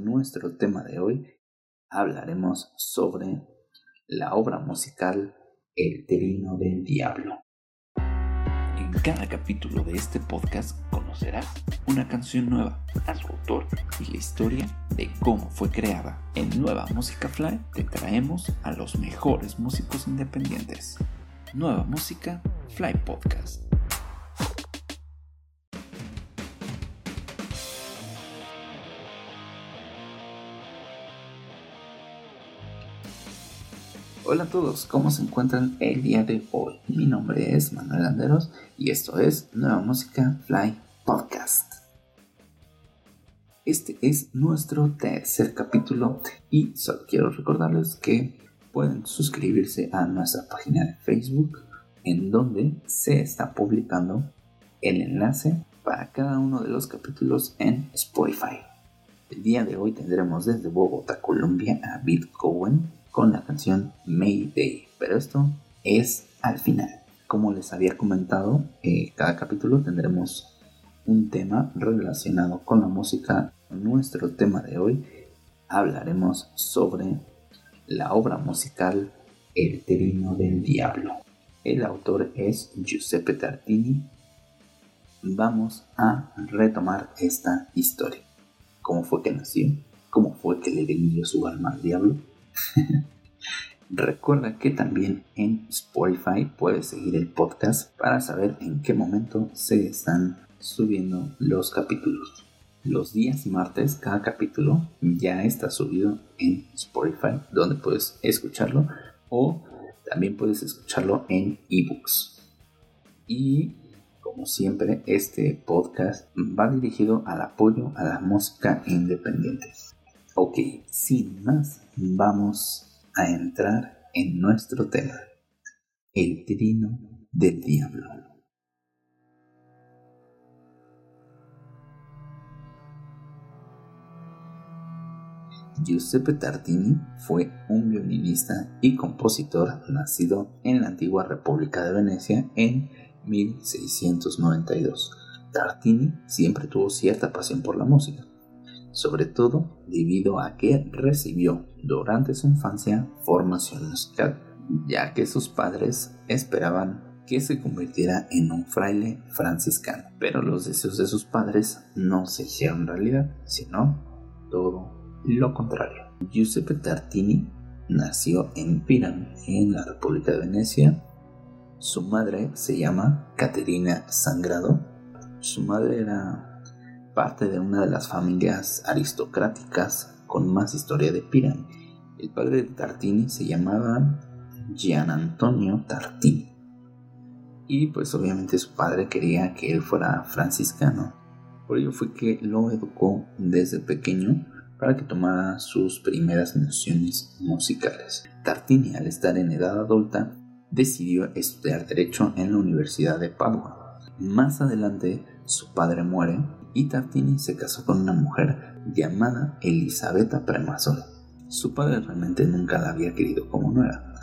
nuestro tema de hoy, hablaremos sobre la obra musical El Trino del Diablo. En cada capítulo de este podcast conocerás una canción nueva, a su autor y la historia de cómo fue creada. En Nueva Música Fly te traemos a los mejores músicos independientes. Nueva Música Fly Podcast. Hola a todos, ¿cómo se encuentran el día de hoy? Mi nombre es Manuel Anderos y esto es Nueva Música Fly Podcast. Este es nuestro tercer capítulo y solo quiero recordarles que pueden suscribirse a nuestra página de Facebook en donde se está publicando el enlace para cada uno de los capítulos en Spotify. El día de hoy tendremos desde Bogotá, Colombia a Beat Cohen con la canción Mayday. Pero esto es al final. Como les había comentado, eh, cada capítulo tendremos un tema relacionado con la música. Nuestro tema de hoy hablaremos sobre la obra musical El Trino del Diablo. El autor es Giuseppe Tartini. Vamos a retomar esta historia. ¿Cómo fue que nació? ¿Cómo fue que le vendió su alma al diablo? Recuerda que también en Spotify puedes seguir el podcast para saber en qué momento se están subiendo los capítulos. Los días martes cada capítulo ya está subido en Spotify donde puedes escucharlo o también puedes escucharlo en ebooks. Y como siempre este podcast va dirigido al apoyo a la música independiente. Ok, sin más, vamos a entrar en nuestro tema, el trino del diablo. Giuseppe Tartini fue un violinista y compositor nacido en la antigua República de Venecia en 1692. Tartini siempre tuvo cierta pasión por la música sobre todo debido a que recibió durante su infancia formación musical, ya que sus padres esperaban que se convirtiera en un fraile franciscano, pero los deseos de sus padres no se hicieron realidad, sino todo lo contrario. Giuseppe Tartini nació en Piran, en la República de Venecia. Su madre se llama Caterina Sangrado. Su madre era parte de una de las familias aristocráticas con más historia de Piran. El padre de Tartini se llamaba Gian Antonio Tartini. Y pues obviamente su padre quería que él fuera franciscano. Por ello fue que lo educó desde pequeño para que tomara sus primeras nociones musicales. Tartini, al estar en edad adulta, decidió estudiar Derecho en la Universidad de Padua. Más adelante, su padre muere y Tartini se casó con una mujer llamada Elisabetta Premasola. Su padre realmente nunca la había querido como nuera,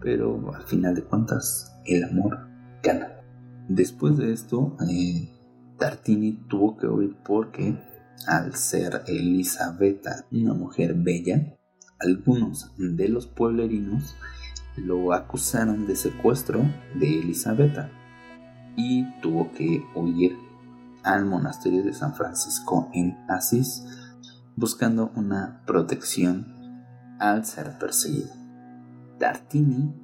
pero al final de cuentas el amor gana. Después de esto, eh, Tartini tuvo que huir porque al ser Elisabetta una mujer bella, algunos de los pueblerinos lo acusaron de secuestro de Elisabetta y tuvo que huir al monasterio de San Francisco en Asís, buscando una protección al ser perseguido. Tartini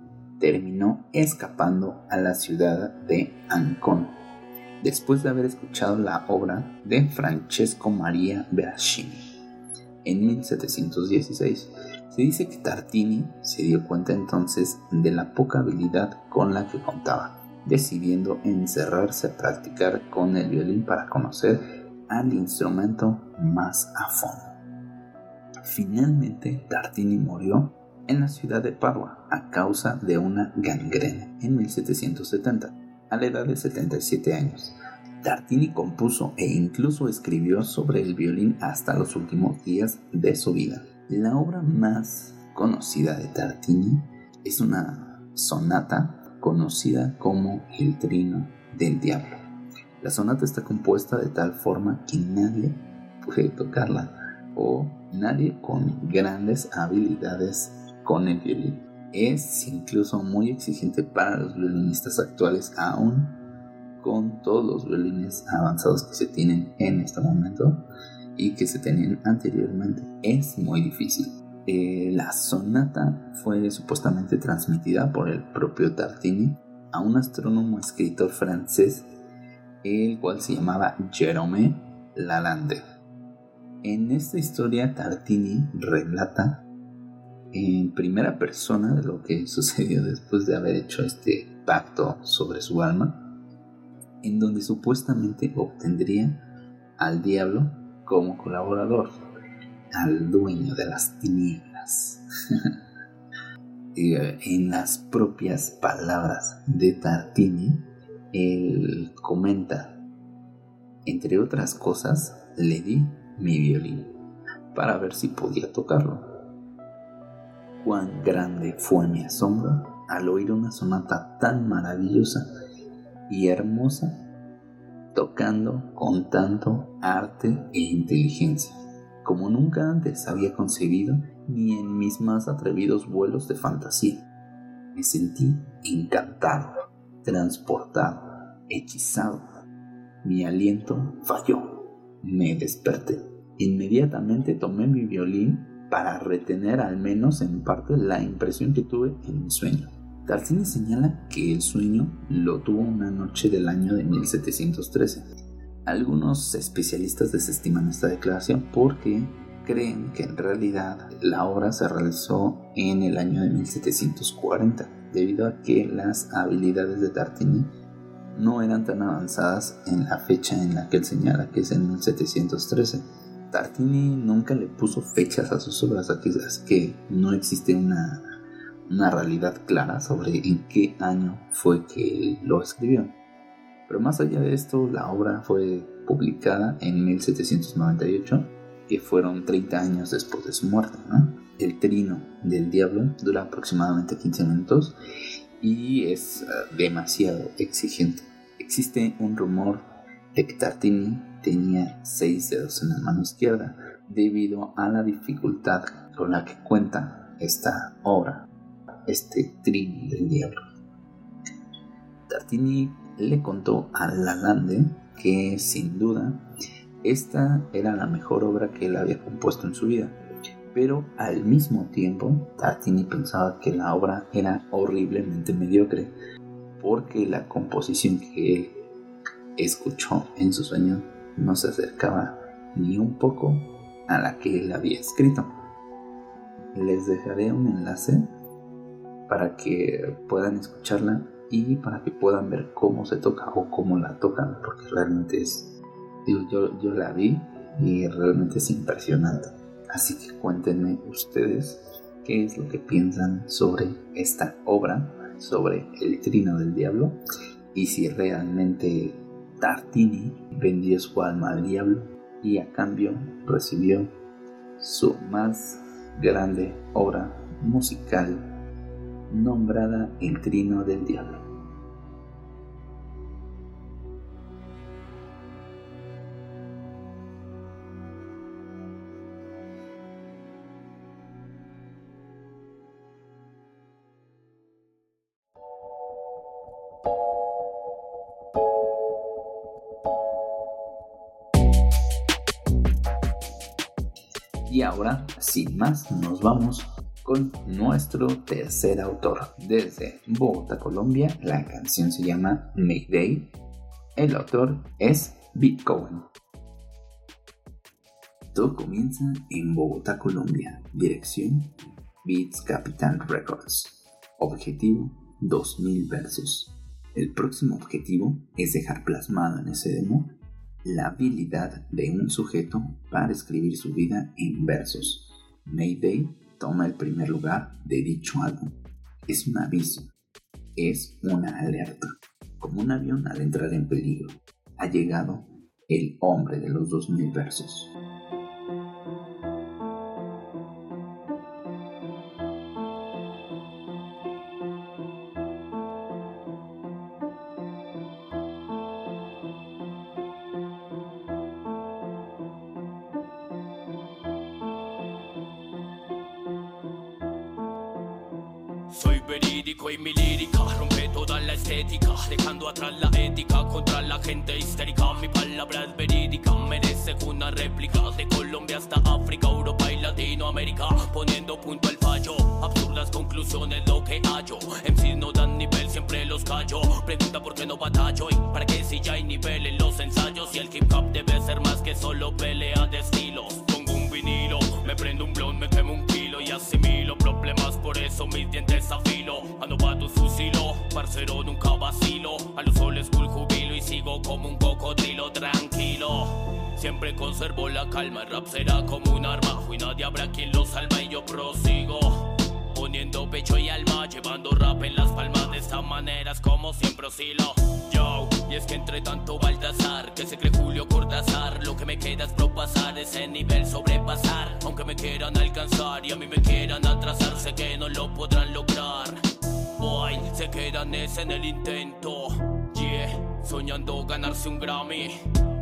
terminó escapando a la ciudad de Ancón, después de haber escuchado la obra de Francesco Maria Berardini. En 1716 se dice que Tartini se dio cuenta entonces de la poca habilidad con la que contaba decidiendo encerrarse a practicar con el violín para conocer al instrumento más a fondo. Finalmente, Tartini murió en la ciudad de Padua a causa de una gangrena en 1770, a la edad de 77 años. Tartini compuso e incluso escribió sobre el violín hasta los últimos días de su vida. La obra más conocida de Tartini es una sonata conocida como el trino del diablo. La sonata está compuesta de tal forma que nadie puede tocarla o nadie con grandes habilidades con el violín. Es incluso muy exigente para los violinistas actuales aún con todos los violines avanzados que se tienen en este momento y que se tenían anteriormente. Es muy difícil. Eh, la sonata fue supuestamente transmitida por el propio Tartini a un astrónomo escritor francés, el cual se llamaba Jérôme Lalande. En esta historia Tartini relata en primera persona de lo que sucedió después de haber hecho este pacto sobre su alma, en donde supuestamente obtendría al diablo como colaborador, al dueño de las tinieblas. Eh, en las propias palabras de Tartini, él comenta, entre otras cosas, le di mi violín para ver si podía tocarlo. Cuán grande fue mi asombro al oír una sonata tan maravillosa y hermosa, tocando con tanto arte e inteligencia, como nunca antes había concebido ni en mis más atrevidos vuelos de fantasía. Me sentí encantado, transportado, hechizado. Mi aliento falló me desperté. Inmediatamente tomé mi violín para retener al menos en parte la impresión que tuve en mi sueño. Tarsini señala que el sueño lo tuvo una noche del año de 1713. Algunos especialistas desestiman esta declaración porque creen que en realidad la obra se realizó en el año de 1740, debido a que las habilidades de Tartini no eran tan avanzadas en la fecha en la que él señala, que es en 1713. Tartini nunca le puso fechas a sus obras, así que no existe una, una realidad clara sobre en qué año fue que lo escribió. Pero más allá de esto, la obra fue publicada en 1798, que fueron 30 años después de su muerte. El trino del diablo dura aproximadamente 15 minutos y es eh, demasiado exigente. Existe un rumor de que Tartini tenía seis dedos en la mano izquierda debido a la dificultad con la que cuenta esta obra, este trino del diablo. Tartini le contó a Lalande que sin duda esta era la mejor obra que él había compuesto en su vida pero al mismo tiempo Tartini pensaba que la obra era horriblemente mediocre porque la composición que él escuchó en su sueño no se acercaba ni un poco a la que él había escrito. Les dejaré un enlace para que puedan escucharla y para que puedan ver cómo se toca o cómo la tocan, porque realmente es, digo, yo, yo la vi y realmente es impresionante. Así que cuéntenme ustedes qué es lo que piensan sobre esta obra, sobre el trino del diablo, y si realmente Tartini vendió su alma al diablo y a cambio recibió su más grande obra musical nombrada El Trino del Diablo. Y ahora, sin más, nos vamos con nuestro tercer autor. Desde Bogotá, Colombia, la canción se llama Mayday. El autor es Beat Cohen. Todo comienza en Bogotá, Colombia. Dirección Beats Capital Records. Objetivo 2000 versos. El próximo objetivo es dejar plasmado en ese demo la habilidad de un sujeto para escribir su vida en versos. Mayday toma el primer lugar de dicho álbum. Es un aviso, es una alerta. Como un avión al entrar en peligro, ha llegado el hombre de los 2000 versos. Verídico y mi lírica rompe toda la estética, dejando atrás la ética contra la gente histérica. Mi palabra es verídica, merece una réplica de Colombia hasta África, Europa y Latinoamérica, poniendo punto al fallo. Absurdas conclusiones lo que hallo. MCs no dan nivel, siempre los callo. Pregunta por qué no batallo y para qué si ya hay nivel en los ensayos. Y el hip hop debe ser más que solo pelea de estilos. Pongo un vinilo, me prendo un blond, me quemo un kilo y asimilo problemas, por eso mis dientes afilo. A novatos fusilo, parcero nunca vacilo. A los soles cool jubilo y sigo como un cocodrilo tranquilo. Siempre conservo la calma, el rap será como un arma y nadie habrá quien lo salva y yo prosigo. Poniendo pecho y alma, llevando rap en las palmas de esta manera es como siempre oscilo. Yo, y es que entre tanto Baltasar, que se cree Julio Cortázar, lo que me queda es propasar ese nivel, sobrepasar. Aunque me quieran alcanzar y a mí me quieran atrasar, sé que no lo podrán lograr. Boy, se quedan ese en el intento. Yeah, soñando ganarse un Grammy.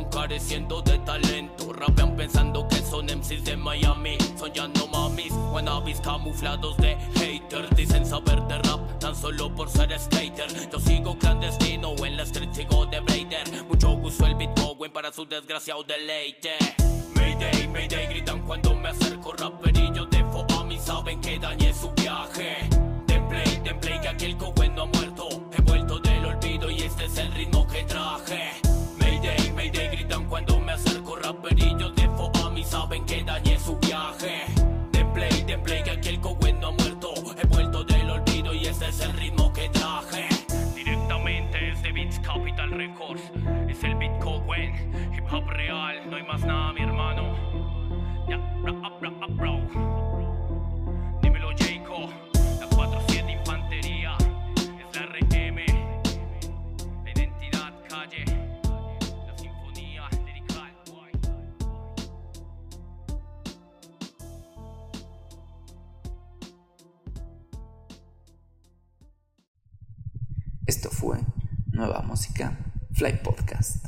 Aún careciendo de talento. Rapean pensando que son MCs de Miami. No mamis, wannabes camuflados de haters. Dicen saber de rap tan solo por ser skater. Yo sigo clandestino, en la street sigo de Brader. Mucho gusto el Bitcoin para su desgraciado deleite. Mayday, Mayday, gritan cuando me acerco raperillo de mí saben que dañé su viaje. Template, template, que aquel cowen no ha muerto. He vuelto del olvido y este es el ritmo que traje. Música Fly Podcast.